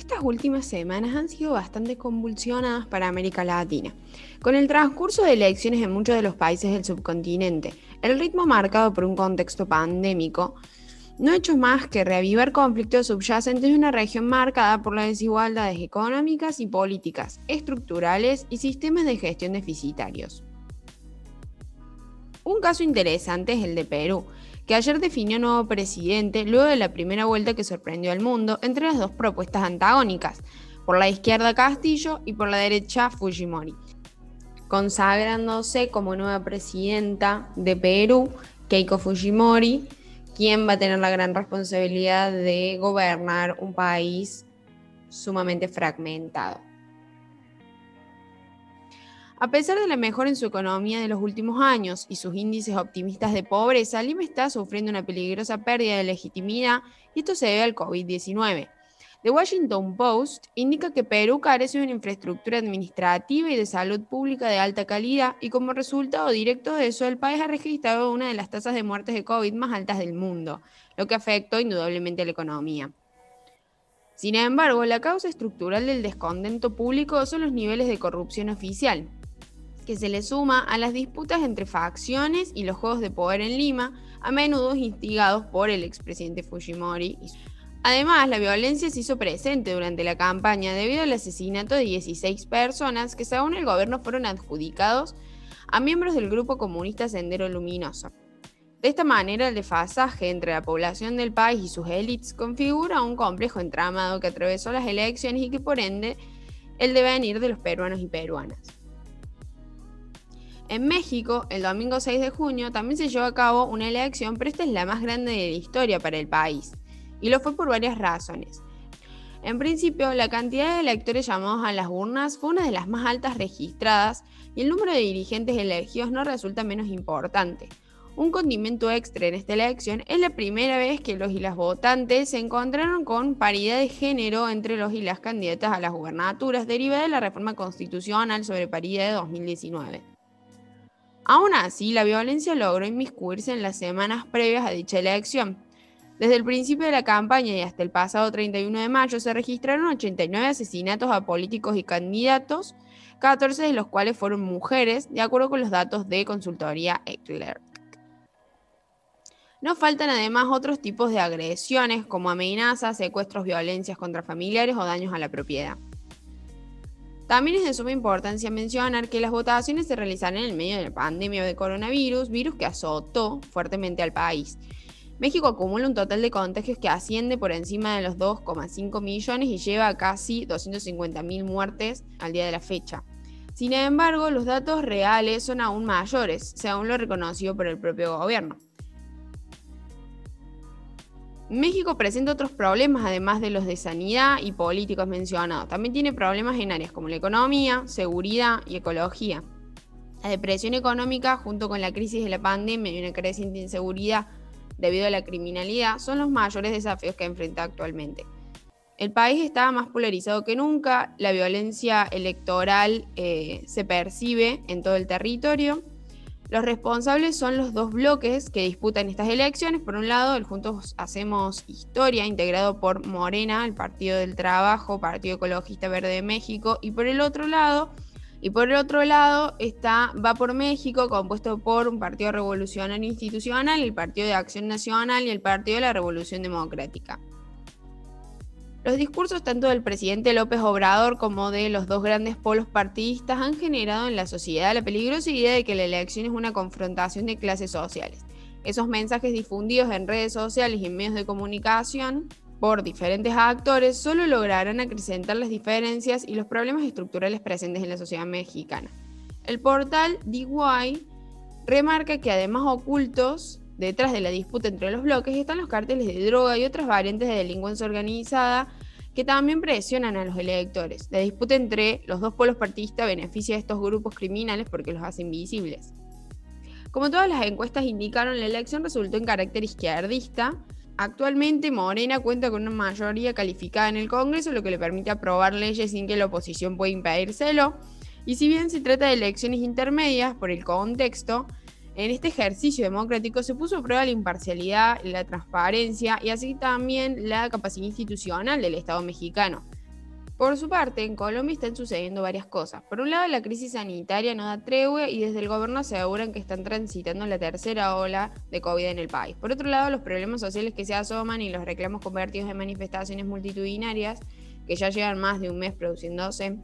Estas últimas semanas han sido bastante convulsionadas para América Latina. Con el transcurso de elecciones en muchos de los países del subcontinente, el ritmo marcado por un contexto pandémico, no ha hecho más que reavivar conflictos subyacentes de una región marcada por las desigualdades económicas y políticas, estructurales y sistemas de gestión deficitarios. Un caso interesante es el de Perú, que ayer definió nuevo presidente luego de la primera vuelta que sorprendió al mundo entre las dos propuestas antagónicas, por la izquierda Castillo y por la derecha Fujimori, consagrándose como nueva presidenta de Perú, Keiko Fujimori, quien va a tener la gran responsabilidad de gobernar un país sumamente fragmentado. A pesar de la mejora en su economía de los últimos años y sus índices optimistas de pobreza, Lima está sufriendo una peligrosa pérdida de legitimidad y esto se debe al COVID-19. The Washington Post indica que Perú carece de una infraestructura administrativa y de salud pública de alta calidad y como resultado directo de eso el país ha registrado una de las tasas de muertes de COVID más altas del mundo, lo que afectó indudablemente a la economía. Sin embargo, la causa estructural del descontento público son los niveles de corrupción oficial, que se le suma a las disputas entre facciones y los juegos de poder en Lima, a menudo instigados por el expresidente Fujimori. Además, la violencia se hizo presente durante la campaña debido al asesinato de 16 personas que según el gobierno fueron adjudicados a miembros del grupo comunista Sendero Luminoso. De esta manera, el desfasaje entre la población del país y sus élites configura un complejo entramado que atravesó las elecciones y que por ende el devenir de los peruanos y peruanas. En México, el domingo 6 de junio, también se llevó a cabo una elección, pero esta es la más grande de la historia para el país, y lo fue por varias razones. En principio, la cantidad de electores llamados a las urnas fue una de las más altas registradas y el número de dirigentes elegidos no resulta menos importante. Un condimento extra en esta elección es la primera vez que los y las votantes se encontraron con paridad de género entre los y las candidatas a las gubernaturas derivada de la reforma constitucional sobre paridad de 2019. Aún así, la violencia logró inmiscuirse en las semanas previas a dicha elección. Desde el principio de la campaña y hasta el pasado 31 de mayo se registraron 89 asesinatos a políticos y candidatos, 14 de los cuales fueron mujeres, de acuerdo con los datos de consultoría Eckler. No faltan además otros tipos de agresiones como amenazas, secuestros, violencias contra familiares o daños a la propiedad. También es de suma importancia mencionar que las votaciones se realizarán en el medio de la pandemia de coronavirus, virus que azotó fuertemente al país. México acumula un total de contagios que asciende por encima de los 2,5 millones y lleva a casi 250.000 muertes al día de la fecha. Sin embargo, los datos reales son aún mayores, según lo reconocido por el propio gobierno. México presenta otros problemas, además de los de sanidad y políticos mencionados. También tiene problemas en áreas como la economía, seguridad y ecología. La depresión económica, junto con la crisis de la pandemia y una creciente inseguridad debido a la criminalidad, son los mayores desafíos que enfrenta actualmente. El país está más polarizado que nunca, la violencia electoral eh, se percibe en todo el territorio los responsables son los dos bloques que disputan estas elecciones. Por un lado, el Juntos Hacemos Historia, integrado por Morena, el Partido del Trabajo, Partido Ecologista Verde de México, y por el otro lado, y por el otro lado está Va por México, compuesto por un Partido Revolucionario Institucional, el Partido de Acción Nacional y el Partido de la Revolución Democrática. Los discursos tanto del presidente López Obrador como de los dos grandes polos partidistas han generado en la sociedad la peligrosa idea de que la elección es una confrontación de clases sociales. Esos mensajes difundidos en redes sociales y en medios de comunicación por diferentes actores solo lograrán acrecentar las diferencias y los problemas estructurales presentes en la sociedad mexicana. El portal DY remarca que además ocultos Detrás de la disputa entre los bloques están los cárteles de droga y otras variantes de delincuencia organizada que también presionan a los electores. La disputa entre los dos polos partidistas beneficia a estos grupos criminales porque los hace invisibles. Como todas las encuestas indicaron, la elección resultó en carácter izquierdista. Actualmente Morena cuenta con una mayoría calificada en el Congreso, lo que le permite aprobar leyes sin que la oposición pueda impedírselo. Y si bien se trata de elecciones intermedias, por el contexto, en este ejercicio democrático se puso a prueba la imparcialidad, la transparencia y así también la capacidad institucional del Estado mexicano. Por su parte, en Colombia están sucediendo varias cosas. Por un lado, la crisis sanitaria no da tregua y desde el gobierno aseguran que están transitando la tercera ola de COVID en el país. Por otro lado, los problemas sociales que se asoman y los reclamos convertidos en manifestaciones multitudinarias, que ya llevan más de un mes produciéndose.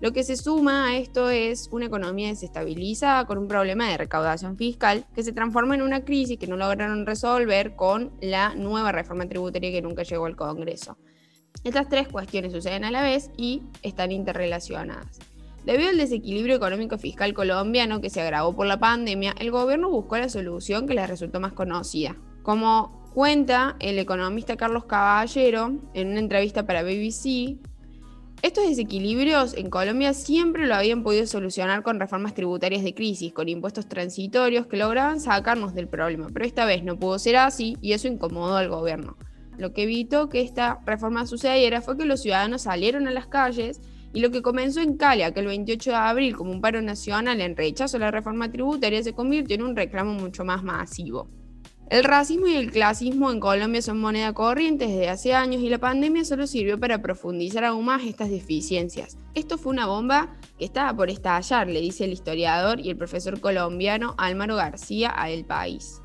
Lo que se suma a esto es una economía desestabilizada con un problema de recaudación fiscal que se transforma en una crisis que no lograron resolver con la nueva reforma tributaria que nunca llegó al Congreso. Estas tres cuestiones suceden a la vez y están interrelacionadas. Debido al desequilibrio económico fiscal colombiano que se agravó por la pandemia, el gobierno buscó la solución que les resultó más conocida. Como cuenta el economista Carlos Caballero en una entrevista para BBC, estos desequilibrios en Colombia siempre lo habían podido solucionar con reformas tributarias de crisis, con impuestos transitorios que lograban sacarnos del problema, pero esta vez no pudo ser así y eso incomodó al gobierno. Lo que evitó que esta reforma sucediera fue que los ciudadanos salieron a las calles y lo que comenzó en Cali aquel 28 de abril como un paro nacional en rechazo a la reforma tributaria se convirtió en un reclamo mucho más masivo. El racismo y el clasismo en Colombia son moneda corriente desde hace años y la pandemia solo sirvió para profundizar aún más estas deficiencias. Esto fue una bomba que estaba por estallar, le dice el historiador y el profesor colombiano Álvaro García a El País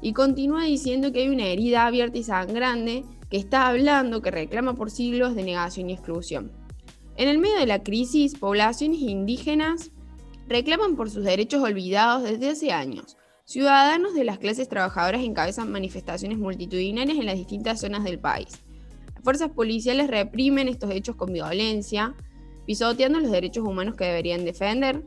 y continúa diciendo que hay una herida abierta y sangrante que está hablando, que reclama por siglos de negación y exclusión. En el medio de la crisis, poblaciones indígenas reclaman por sus derechos olvidados desde hace años. Ciudadanos de las clases trabajadoras encabezan manifestaciones multitudinarias en las distintas zonas del país. Las fuerzas policiales reprimen estos hechos con violencia, pisoteando los derechos humanos que deberían defender,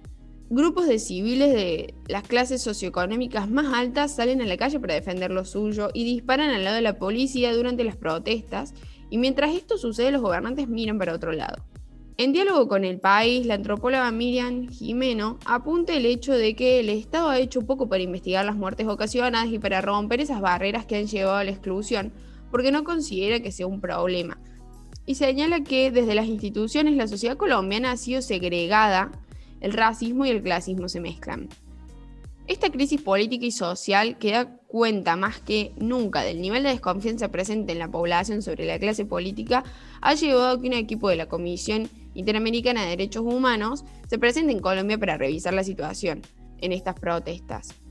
Grupos de civiles de las clases socioeconómicas más altas salen a la calle para defender lo suyo y disparan al lado de la policía durante las protestas, y mientras esto sucede los gobernantes miran para otro lado. En diálogo con el país, la antropóloga Miriam Jimeno apunta el hecho de que el Estado ha hecho poco para investigar las muertes ocasionadas y para romper esas barreras que han llevado a la exclusión, porque no considera que sea un problema. Y señala que desde las instituciones la sociedad colombiana ha sido segregada el racismo y el clasismo se mezclan. Esta crisis política y social que da cuenta más que nunca del nivel de desconfianza presente en la población sobre la clase política ha llevado a que un equipo de la Comisión Interamericana de Derechos Humanos se presente en Colombia para revisar la situación en estas protestas.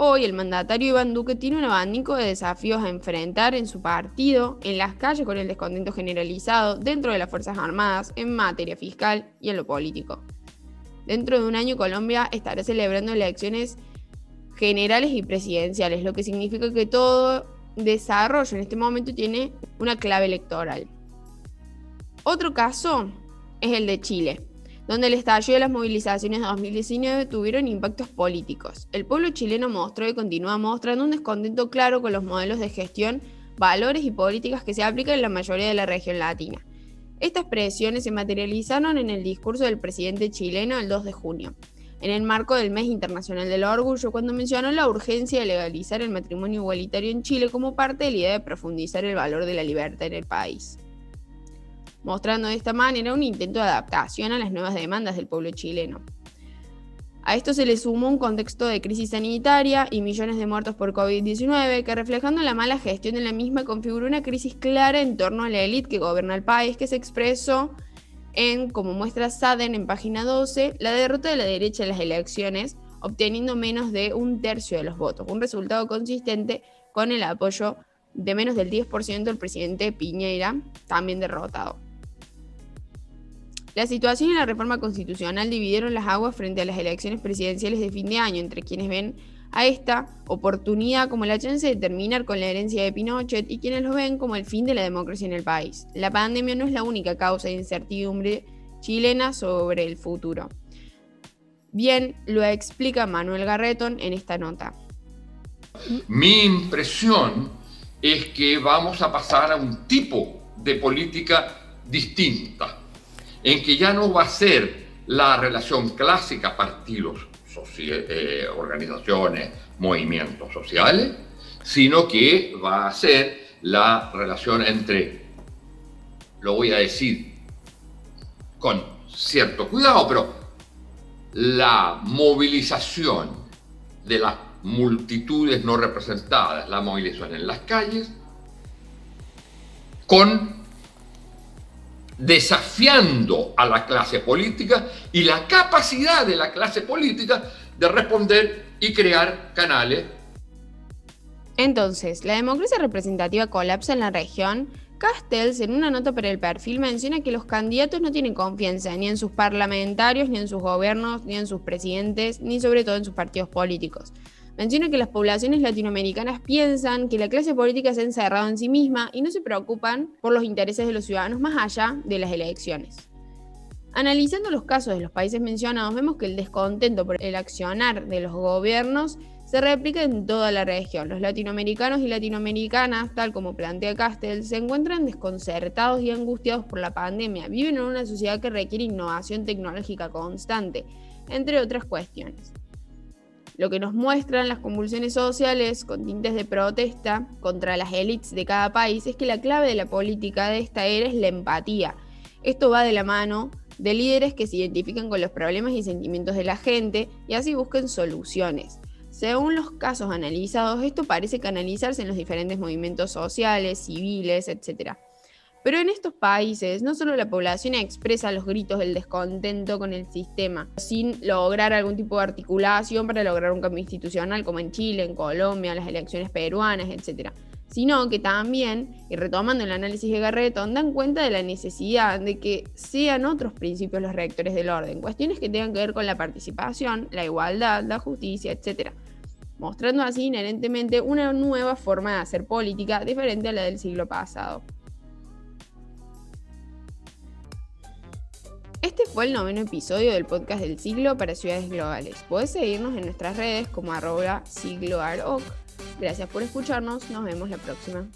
Hoy el mandatario Iván Duque tiene un abanico de desafíos a enfrentar en su partido, en las calles con el descontento generalizado, dentro de las Fuerzas Armadas, en materia fiscal y en lo político. Dentro de un año Colombia estará celebrando elecciones generales y presidenciales, lo que significa que todo desarrollo en este momento tiene una clave electoral. Otro caso es el de Chile, donde el estallido de las movilizaciones de 2019 tuvieron impactos políticos. El pueblo chileno mostró y continúa mostrando un descontento claro con los modelos de gestión, valores y políticas que se aplican en la mayoría de la región latina. Estas presiones se materializaron en el discurso del presidente chileno el 2 de junio, en el marco del Mes Internacional del Orgullo, cuando mencionó la urgencia de legalizar el matrimonio igualitario en Chile como parte de la idea de profundizar el valor de la libertad en el país, mostrando de esta manera un intento de adaptación a las nuevas demandas del pueblo chileno. A esto se le sumó un contexto de crisis sanitaria y millones de muertos por COVID-19 que reflejando la mala gestión de la misma configuró una crisis clara en torno a la élite que gobierna el país que se expresó en, como muestra Saden en página 12, la derrota de la derecha en las elecciones, obteniendo menos de un tercio de los votos, un resultado consistente con el apoyo de menos del 10% del presidente Piñera, también derrotado. La situación y la reforma constitucional dividieron las aguas frente a las elecciones presidenciales de fin de año, entre quienes ven a esta oportunidad como la chance de terminar con la herencia de Pinochet y quienes lo ven como el fin de la democracia en el país. La pandemia no es la única causa de incertidumbre chilena sobre el futuro. Bien, lo explica Manuel Garretón en esta nota. Mi impresión es que vamos a pasar a un tipo de política distinta en que ya no va a ser la relación clásica partidos, eh, organizaciones, movimientos sociales, sino que va a ser la relación entre, lo voy a decir con cierto cuidado, pero la movilización de las multitudes no representadas, la movilización en las calles, con desafiando a la clase política y la capacidad de la clase política de responder y crear canales. Entonces, la democracia representativa colapsa en la región. Castells, en una nota para el perfil, menciona que los candidatos no tienen confianza ni en sus parlamentarios, ni en sus gobiernos, ni en sus presidentes, ni sobre todo en sus partidos políticos. Menciona que las poblaciones latinoamericanas piensan que la clase política se ha encerrado en sí misma y no se preocupan por los intereses de los ciudadanos más allá de las elecciones. Analizando los casos de los países mencionados, vemos que el descontento por el accionar de los gobiernos se replica en toda la región. Los latinoamericanos y latinoamericanas, tal como plantea Castell, se encuentran desconcertados y angustiados por la pandemia. Viven en una sociedad que requiere innovación tecnológica constante, entre otras cuestiones. Lo que nos muestran las convulsiones sociales con tintes de protesta contra las élites de cada país es que la clave de la política de esta era es la empatía. Esto va de la mano de líderes que se identifican con los problemas y sentimientos de la gente y así busquen soluciones. Según los casos analizados, esto parece canalizarse en los diferentes movimientos sociales, civiles, etc. Pero en estos países no solo la población expresa los gritos del descontento con el sistema, sin lograr algún tipo de articulación para lograr un cambio institucional como en Chile, en Colombia, las elecciones peruanas, etc. Sino que también, y retomando el análisis de Garretón, dan cuenta de la necesidad de que sean otros principios los rectores del orden, cuestiones que tengan que ver con la participación, la igualdad, la justicia, etc. Mostrando así inherentemente una nueva forma de hacer política diferente a la del siglo pasado. Este fue el noveno episodio del podcast del siglo para ciudades globales. Puedes seguirnos en nuestras redes como arroba sigloaroc. Gracias por escucharnos, nos vemos la próxima.